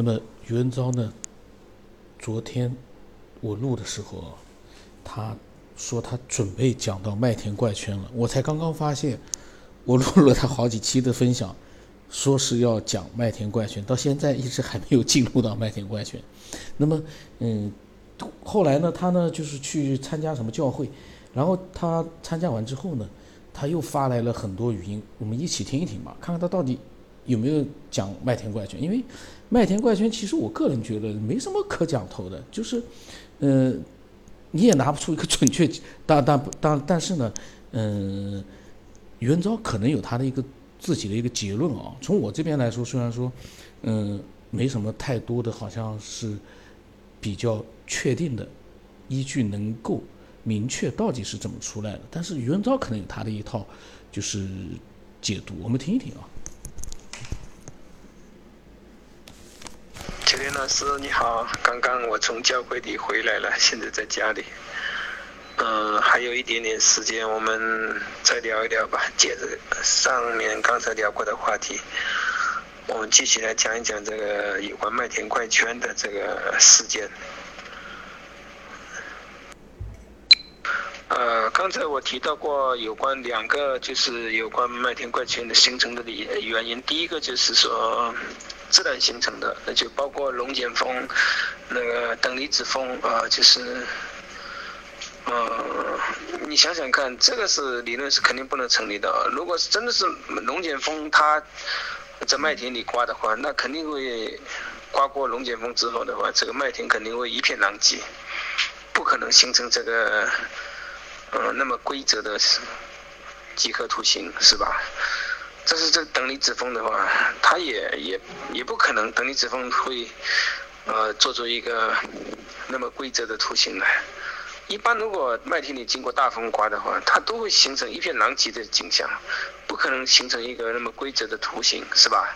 那么余文昭呢？昨天我录的时候，他说他准备讲到麦田怪圈了。我才刚刚发现，我录了他好几期的分享，说是要讲麦田怪圈，到现在一直还没有进入到麦田怪圈。那么，嗯，后来呢，他呢就是去参加什么教会，然后他参加完之后呢，他又发来了很多语音，我们一起听一听吧，看看他到底有没有讲麦田怪圈，因为。麦田怪圈，其实我个人觉得没什么可讲头的，就是，呃，你也拿不出一个准确，但但但但是呢，嗯，余文昭可能有他的一个自己的一个结论啊。从我这边来说，虽然说，嗯，没什么太多的好像是比较确定的依据能够明确到底是怎么出来的，但是余文昭可能有他的一套就是解读，我们听一听啊。林老师你好，刚刚我从教会里回来了，现在在家里。嗯，还有一点点时间，我们再聊一聊吧，接着上面刚才聊过的话题，我们继续来讲一讲这个有关麦田怪圈的这个事件。呃，刚才我提到过有关两个，就是有关麦田怪圈的形成的理原因，第一个就是说。自然形成的，那就包括龙卷风、那个等离子风啊，就是，呃，你想想看，这个是理论是肯定不能成立的。如果是真的是龙卷风，它在麦田里刮的话，那肯定会刮过龙卷风之后的话，这个麦田肯定会一片狼藉，不可能形成这个，呃，那么规则的几何图形，是吧？这是这等离子风的话，它也也也不可能等离子风会，呃，做出一个那么规则的图形来。一般如果麦田里经过大风刮的话，它都会形成一片狼藉的景象，不可能形成一个那么规则的图形，是吧？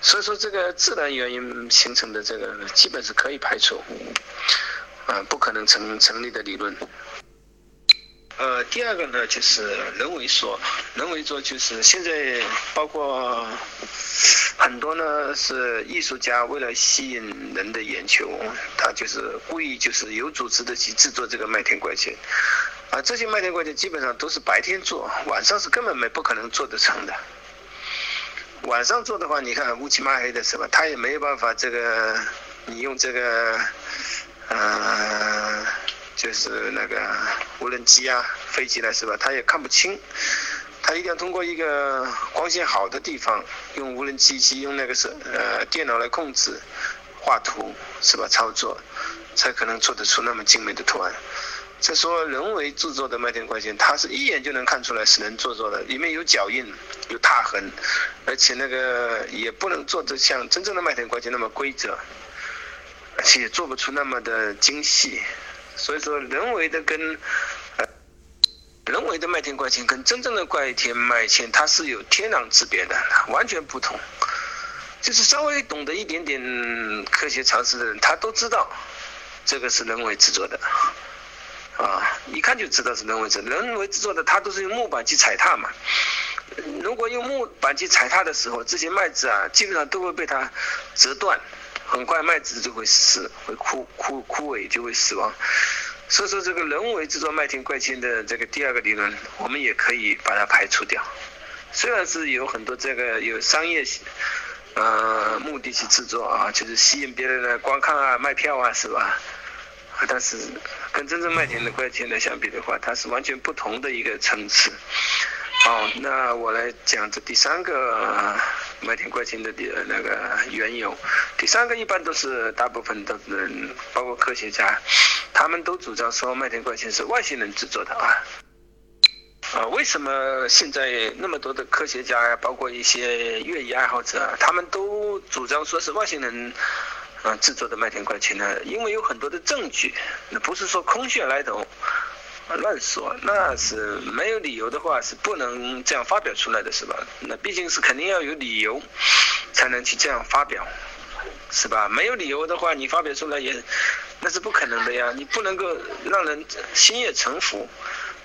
所以说这个自然原因形成的这个基本是可以排除，啊，不可能成成立的理论。呃，第二个呢，就是人为说，人为做就是现在包括很多呢是艺术家为了吸引人的眼球，他就是故意就是有组织的去制作这个麦田怪圈，啊，这些麦田怪圈基本上都是白天做，晚上是根本没不可能做得成的。晚上做的话，你看乌漆嘛黑的是吧？他也没有办法这个，你用这个，嗯。就是那个无人机啊，飞机来是吧？它也看不清，它一定要通过一个光线好的地方，用无人机去用那个是呃电脑来控制，画图是吧？操作，才可能做得出那么精美的图案。再说人为制作的麦田怪圈，它是一眼就能看出来是人做作的，里面有脚印，有踏痕，而且那个也不能做得像真正的麦田怪圈那么规则，而且也做不出那么的精细。所以说，人为的跟呃，人为的麦田怪圈跟真正的怪田麦圈，它是有天壤之别的，完全不同。就是稍微懂得一点点科学常识的人，他都知道这个是人为制作的，啊，一看就知道是人为制。人为制作的，它都是用木板去踩踏嘛。如果用木板去踩踏的时候，这些麦子啊，基本上都会被它折断。很快麦子就会死，会枯枯枯萎，就会死亡。所以说，这个人为制作麦田怪圈的这个第二个理论，我们也可以把它排除掉。虽然是有很多这个有商业呃目的去制作啊，就是吸引别人来观看啊、卖票啊，是吧？但是跟真正麦田的怪圈的相比的话，它是完全不同的一个层次。好，那我来讲这第三个。麦田怪圈的第那个缘由，第三个一般都是大部分的人包括科学家，他们都主张说麦田怪圈是外星人制作的啊。啊，为什么现在那么多的科学家呀，包括一些越野爱好者，他们都主张说是外星人啊制作的麦田怪圈呢？因为有很多的证据，那不是说空穴来风。乱说，那是没有理由的话是不能这样发表出来的，是吧？那毕竟是肯定要有理由，才能去这样发表，是吧？没有理由的话，你发表出来也那是不可能的呀，你不能够让人心悦诚服，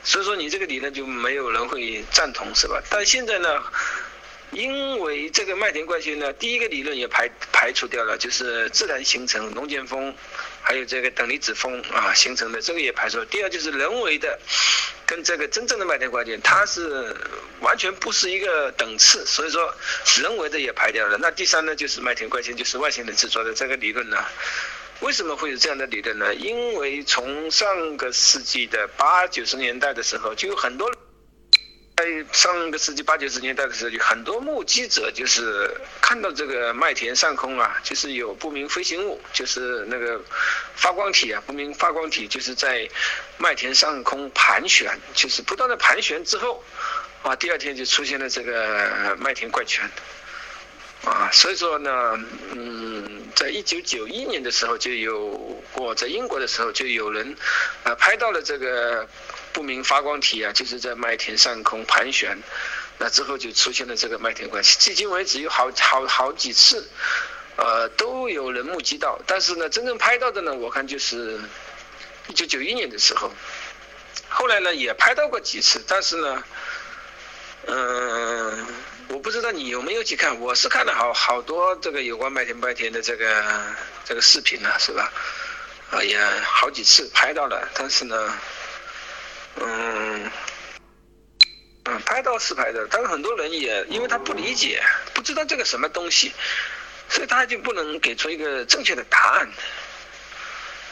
所以说你这个理论就没有人会赞同，是吧？但现在呢，因为这个麦田怪圈呢，第一个理论也排排除掉了，就是自然形成龙卷风，还有这个等离子风啊形成的，这个也排除。第二就是人为的，跟这个真正的麦田怪圈，它是完全不是一个等次，所以说人为的也排掉了。那第三呢，就是麦田怪圈就是外星人制作的这个理论呢。为什么会有这样的理论呢？因为从上个世纪的八九十年代的时候，就有很多。在上个世纪八九十年代的时候，有很多目击者就是看到这个麦田上空啊，就是有不明飞行物，就是那个发光体啊，不明发光体就是在麦田上空盘旋，就是不断的盘旋之后，啊，第二天就出现了这个麦田怪圈，啊，所以说呢，嗯，在一九九一年的时候就有过，在英国的时候就有人啊拍到了这个。不明发光体啊，就是在麦田上空盘旋，那之后就出现了这个麦田怪。迄今为止有好好好几次，呃，都有人目击到，但是呢，真正拍到的呢，我看就是一九九一年的时候，后来呢也拍到过几次，但是呢，嗯，我不知道你有没有去看，我是看了好好多这个有关麦田麦田的这个这个视频了，是吧？啊，也好几次拍到了，但是呢。嗯，嗯，拍到是拍的，但是很多人也因为他不理解，不知道这个什么东西，所以他就不能给出一个正确的答案，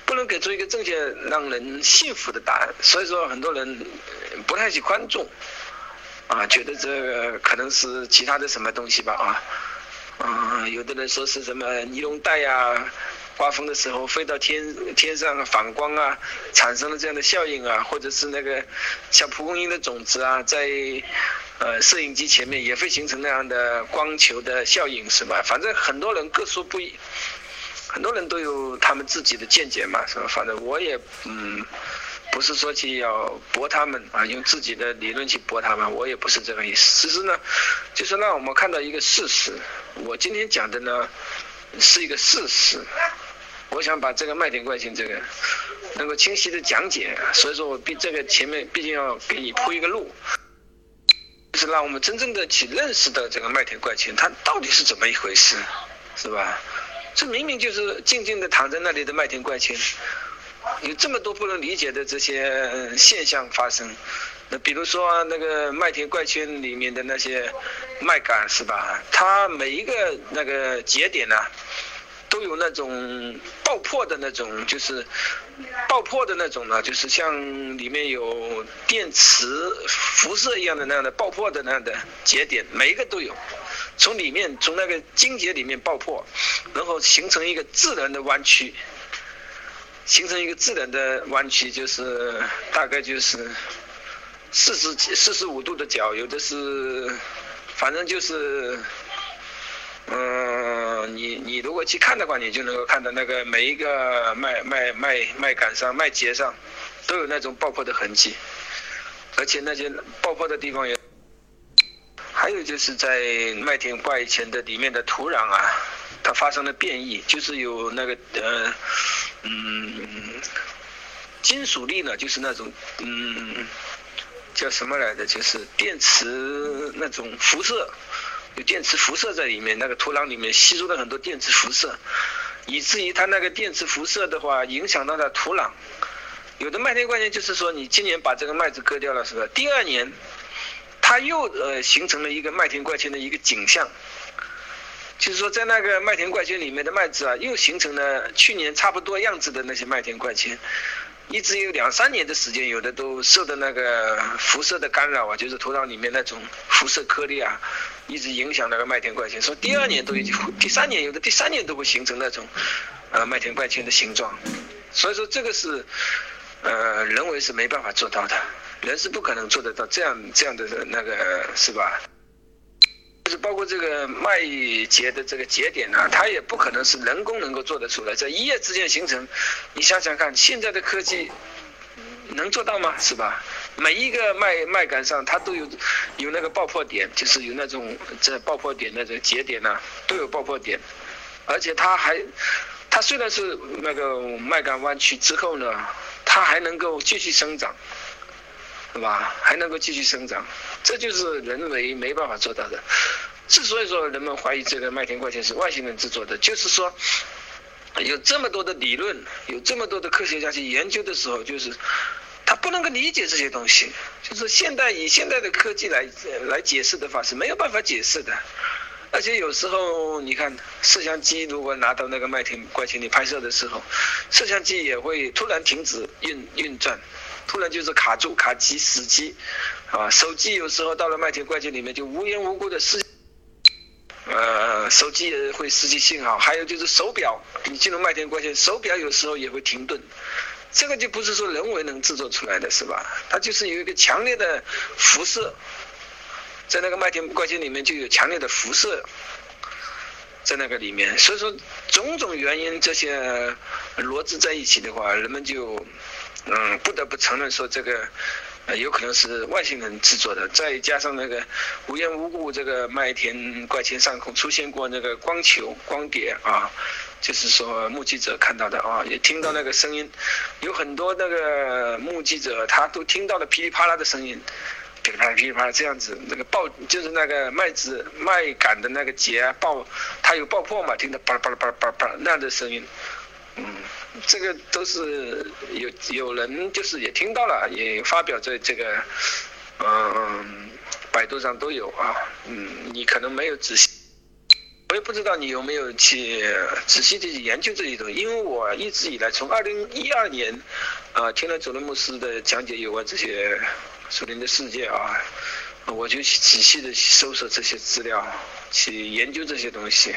不能给出一个正确让人信服的答案，所以说很多人不太去关注，啊，觉得这个可能是其他的什么东西吧，啊，啊，有的人说是什么尼龙带呀。刮风的时候飞到天天上反光啊，产生了这样的效应啊，或者是那个像蒲公英的种子啊，在呃摄影机前面也会形成那样的光球的效应，是吧？反正很多人各说不一，很多人都有他们自己的见解嘛，是吧？反正我也嗯，不是说去要驳他们啊，用自己的理论去驳他们，我也不是这个意思。其实呢，就是让我们看到一个事实。我今天讲的呢，是一个事实。我想把这个麦田怪圈这个能够清晰的讲解，所以说我毕这个前面毕竟要给你铺一个路，是让我们真正的去认识到这个麦田怪圈它到底是怎么一回事，是吧？这明明就是静静的躺在那里的麦田怪圈，有这么多不能理解的这些现象发生。那比如说那个麦田怪圈里面的那些麦秆，是吧？它每一个那个节点呢？都有那种爆破的那种，就是爆破的那种呢，就是像里面有电磁辐射一样的那样的爆破的那样的节点，每一个都有，从里面从那个晶节里面爆破，然后形成一个自然的弯曲，形成一个自然的弯曲，就是大概就是四十四十五度的角，有的是，反正就是。嗯，你你如果去看的话，你就能够看到那个每一个麦麦麦麦秆上、麦秸上，都有那种爆破的痕迹，而且那些爆破的地方也，还有就是在麦田怪圈的里面的土壤啊，它发生了变异，就是有那个呃嗯金属粒呢，就是那种嗯叫什么来着，就是电磁那种辐射。有电磁辐射在里面，那个土壤里面吸收了很多电磁辐射，以至于它那个电磁辐射的话，影响到了土壤。有的麦田怪圈就是说，你今年把这个麦子割掉了，是吧？第二年，它又呃形成了一个麦田怪圈的一个景象，就是说在那个麦田怪圈里面的麦子啊，又形成了去年差不多样子的那些麦田怪圈。一直有两三年的时间，有的都受的那个辐射的干扰啊，就是土壤里面那种辐射颗粒啊，一直影响那个麦田怪圈。说第二年都已经，第三年有的第三年都会形成那种，呃麦田怪圈的形状。所以说这个是，呃人为是没办法做到的，人是不可能做得到这样这样的那个是吧？就是包括这个麦节的这个节点呢，它也不可能是人工能够做得出来，在一夜之间形成。你想想看，现在的科技能做到吗？是吧？每一个麦麦秆上，它都有有那个爆破点，就是有那种这爆破点那种节点呢，都有爆破点。而且它还，它虽然是那个麦秆弯曲之后呢，它还能够继续生长。是吧？还能够继续生长，这就是人为没办法做到的。之所以说人们怀疑这个麦田怪圈是外星人制作的，就是说有这么多的理论，有这么多的科学家去研究的时候，就是他不能够理解这些东西，就是现代以现代的科技来来解释的话是没有办法解释的。而且有时候你看，摄像机如果拿到那个麦田怪圈里拍摄的时候，摄像机也会突然停止运运转，突然就是卡住、卡机、死机，啊，手机有时候到了麦田怪圈里面就无缘无故的失，呃，手机也会失去信号，还有就是手表，你进入麦田怪圈，手表有时候也会停顿，这个就不是说人为能制作出来的是吧？它就是有一个强烈的辐射。在那个麦田怪圈里面就有强烈的辐射，在那个里面，所以说种种原因这些罗织在一起的话，人们就嗯不得不承认说这个有可能是外星人制作的。再加上那个无缘无故这个麦田怪圈上空出现过那个光球光碟啊，就是说目击者看到的啊，也听到那个声音，有很多那个目击者他都听到了噼里啪啦的声音。噼里啪啦噼里啪啦这样子，那个爆就是那个麦子麦秆的那个节爆，它有爆破嘛？听到叭啦叭啦叭啦叭啦那样的声音，嗯，这个都是有有人就是也听到了，也发表在这个嗯百度上都有啊，嗯，你可能没有仔细，我也不知道你有没有去仔细的研究这些东西，因为我一直以来从二零一二年啊听了佐伦牧师的讲解有关这些。树林的世界啊，我就去仔细的搜索这些资料，去研究这些东西。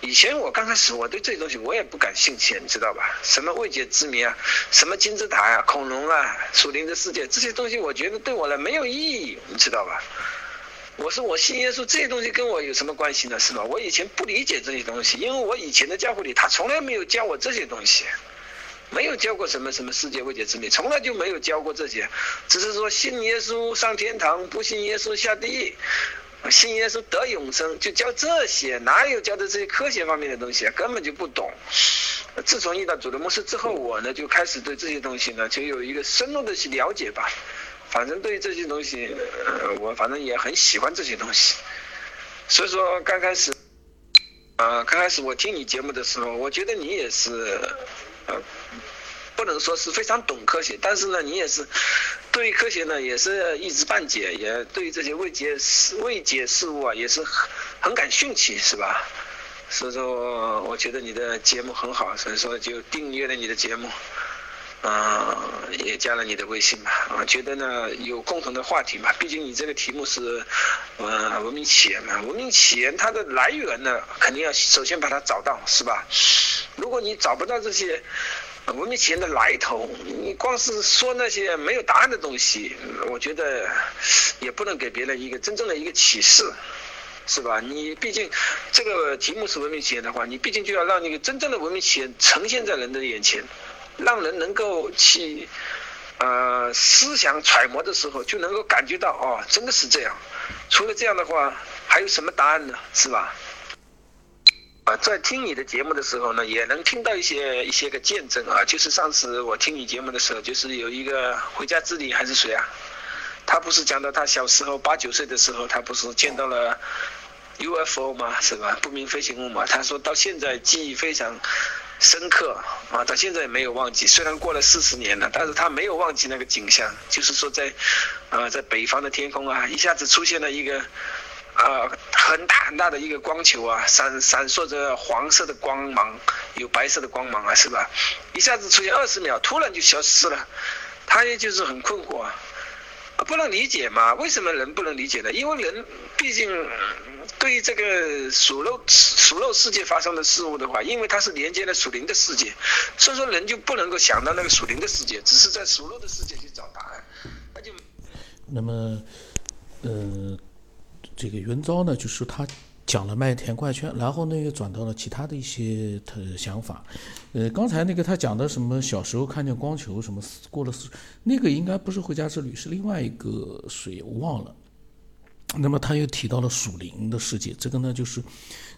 以前我刚开始我对这些东西我也不感兴趣，你知道吧？什么未解之谜啊，什么金字塔呀、恐龙啊、树林的世界这些东西，我觉得对我来没有意义，你知道吧？我说我信耶稣，这些东西跟我有什么关系呢？是吧？我以前不理解这些东西，因为我以前的教会里他从来没有教我这些东西。没有教过什么什么世界未解之谜，从来就没有教过这些，只是说信耶稣上天堂，不信耶稣下地狱，信耶稣得永生，就教这些，哪有教的这些科学方面的东西啊？根本就不懂。自从遇到主的牧师之后，我呢就开始对这些东西呢就有一个深入的去了解吧。反正对这些东西，呃，我反正也很喜欢这些东西。所以说刚开始，啊，刚开始我听你节目的时候，我觉得你也是。呃，不能说是非常懂科学，但是呢，你也是对于科学呢也是一知半解，也对这些未解未解事物啊也是很很感兴趣，是吧？所以说，我觉得你的节目很好，所以说就订阅了你的节目，啊，也加了你的微信吧。我觉得呢有共同的话题嘛，毕竟你这个题目是呃文明起源嘛，文明起源它的来源呢肯定要首先把它找到，是吧？如果你找不到这些文明起源的来头，你光是说那些没有答案的东西，我觉得也不能给别人一个真正的一个启示，是吧？你毕竟这个题目是文明起源的话，你毕竟就要让那个真正的文明起源呈现在人的眼前，让人能够去呃思想揣摩的时候，就能够感觉到哦，真的是这样。除了这样的话，还有什么答案呢？是吧？啊，在听你的节目的时候呢，也能听到一些一些个见证啊。就是上次我听你节目的时候，就是有一个回家之旅还是谁啊？他不是讲到他小时候八九岁的时候，他不是见到了 UFO 吗？是吧？不明飞行物嘛。他说到现在记忆非常深刻啊，到现在也没有忘记。虽然过了四十年了，但是他没有忘记那个景象。就是说在啊，在北方的天空啊，一下子出现了一个。啊，很大很大的一个光球啊，闪闪烁着黄色的光芒，有白色的光芒啊，是吧？一下子出现二十秒，突然就消失了，他也就是很困惑，啊，不能理解嘛？为什么人不能理解呢？因为人毕竟对于这个属肉属肉世界发生的事物的话，因为它是连接了属灵的世界，所以说人就不能够想到那个属灵的世界，只是在属肉的世界去找答案，那就那么，呃。这个云昭呢，就是他讲了麦田怪圈，然后呢又转到了其他的一些他想法。呃，刚才那个他讲的什么小时候看见光球什么过了，那个应该不是回家之旅，是另外一个谁我忘了。那么他又提到了属灵的世界，这个呢就是，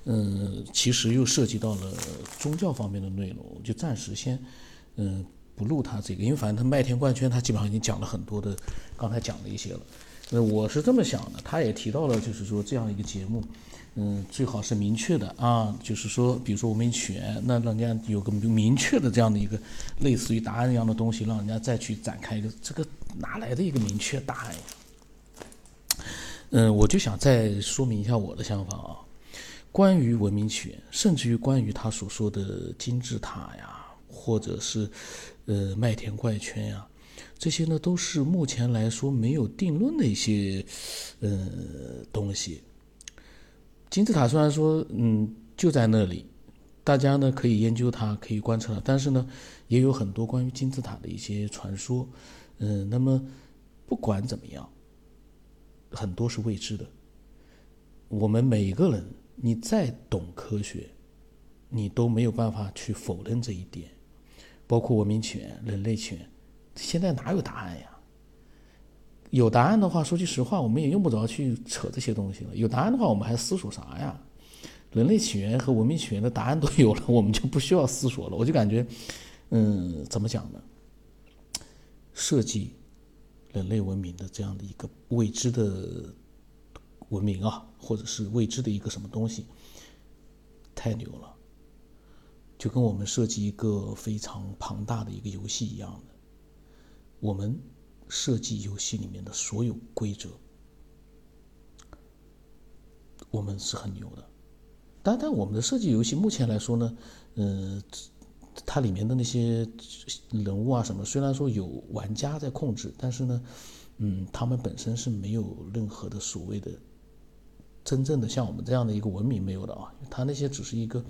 嗯，其实又涉及到了宗教方面的内容，就暂时先嗯不录他这个，因为反正他麦田怪圈他基本上已经讲了很多的，刚才讲了一些了。呃，我是这么想的，他也提到了，就是说这样一个节目，嗯，最好是明确的啊，就是说，比如说我们选，那人家有个明确的这样的一个类似于答案一样的东西，让人家再去展开一个，这个哪来的一个明确答案呀？嗯，我就想再说明一下我的想法啊，关于文明起源，甚至于关于他所说的金字塔呀，或者是呃麦田怪圈呀。这些呢，都是目前来说没有定论的一些，呃，东西。金字塔虽然说，嗯，就在那里，大家呢可以研究它，可以观测它，但是呢，也有很多关于金字塔的一些传说，嗯，那么不管怎么样，很多是未知的。我们每个人，你再懂科学，你都没有办法去否认这一点，包括文明起源、人类起源。现在哪有答案呀？有答案的话，说句实话，我们也用不着去扯这些东西了。有答案的话，我们还思索啥呀？人类起源和文明起源的答案都有了，我们就不需要思索了。我就感觉，嗯，怎么讲呢？设计人类文明的这样的一个未知的文明啊，或者是未知的一个什么东西，太牛了，就跟我们设计一个非常庞大的一个游戏一样的。我们设计游戏里面的所有规则，我们是很牛的。但但我们的设计游戏目前来说呢，嗯，它里面的那些人物啊什么，虽然说有玩家在控制，但是呢，嗯，他们本身是没有任何的所谓的真正的像我们这样的一个文明没有的啊。它那些只是一个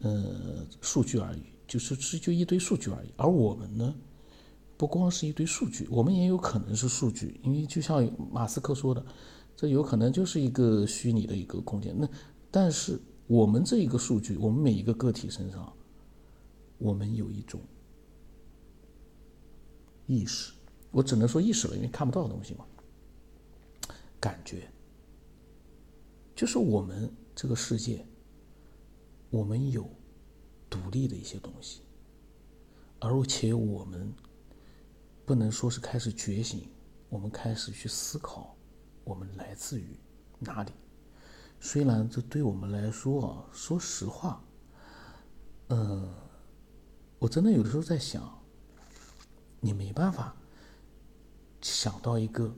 呃数据而已，就是是就一堆数据而已。而我们呢？不光是一堆数据，我们也有可能是数据，因为就像马斯克说的，这有可能就是一个虚拟的一个空间。那但是我们这一个数据，我们每一个个体身上，我们有一种意识，我只能说意识了，因为看不到的东西嘛。感觉就是我们这个世界，我们有独立的一些东西，而且我们。不能说是开始觉醒，我们开始去思考，我们来自于哪里。虽然这对我们来说啊，说实话，嗯，我真的有的时候在想，你没办法想到一个，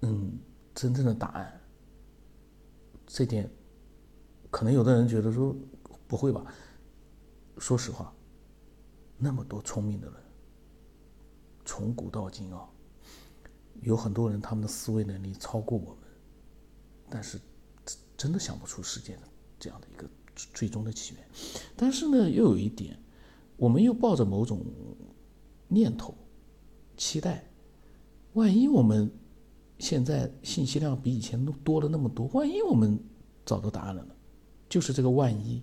嗯，真正的答案。这点，可能有的人觉得说不会吧。说实话，那么多聪明的人。从古到今啊，有很多人他们的思维能力超过我们，但是真的想不出世界的这样的一个最终的起源。但是呢，又有一点，我们又抱着某种念头，期待，万一我们现在信息量比以前都多了那么多，万一我们找到答案了呢？就是这个万一，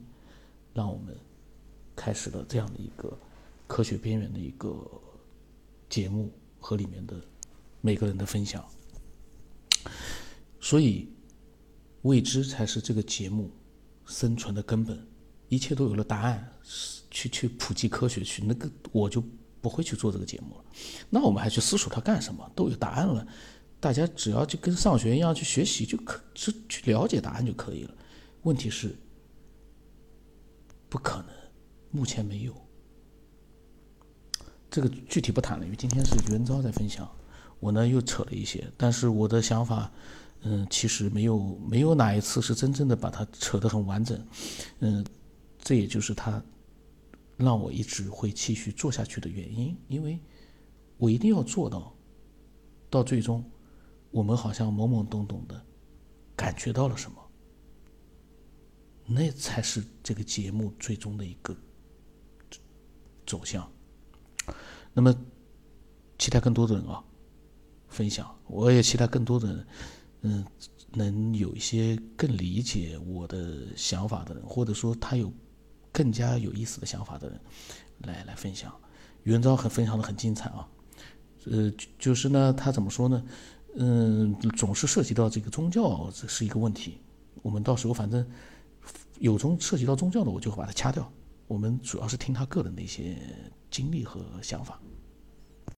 让我们开始了这样的一个科学边缘的一个。节目和里面的每个人的分享，所以未知才是这个节目生存的根本。一切都有了答案，去去普及科学去，那个我就不会去做这个节目了。那我们还去思索它干什么？都有答案了，大家只要就跟上学一样去学习就可，去去了解答案就可以了。问题是不可能，目前没有。这个具体不谈了，因为今天是袁昭在分享，我呢又扯了一些，但是我的想法，嗯，其实没有没有哪一次是真正的把它扯得很完整，嗯，这也就是他让我一直会继续做下去的原因，因为我一定要做到，到最终，我们好像懵懵懂懂的感觉到了什么，那才是这个节目最终的一个走向。那么，期待更多的人啊分享，我也期待更多的人，嗯，能有一些更理解我的想法的人，或者说他有更加有意思的想法的人，来来分享。袁昭很分享的很精彩啊，呃，就是呢，他怎么说呢？嗯，总是涉及到这个宗教，这是一个问题。我们到时候反正有中涉及到宗教的，我就会把它掐掉。我们主要是听他个人的一些经历和想法。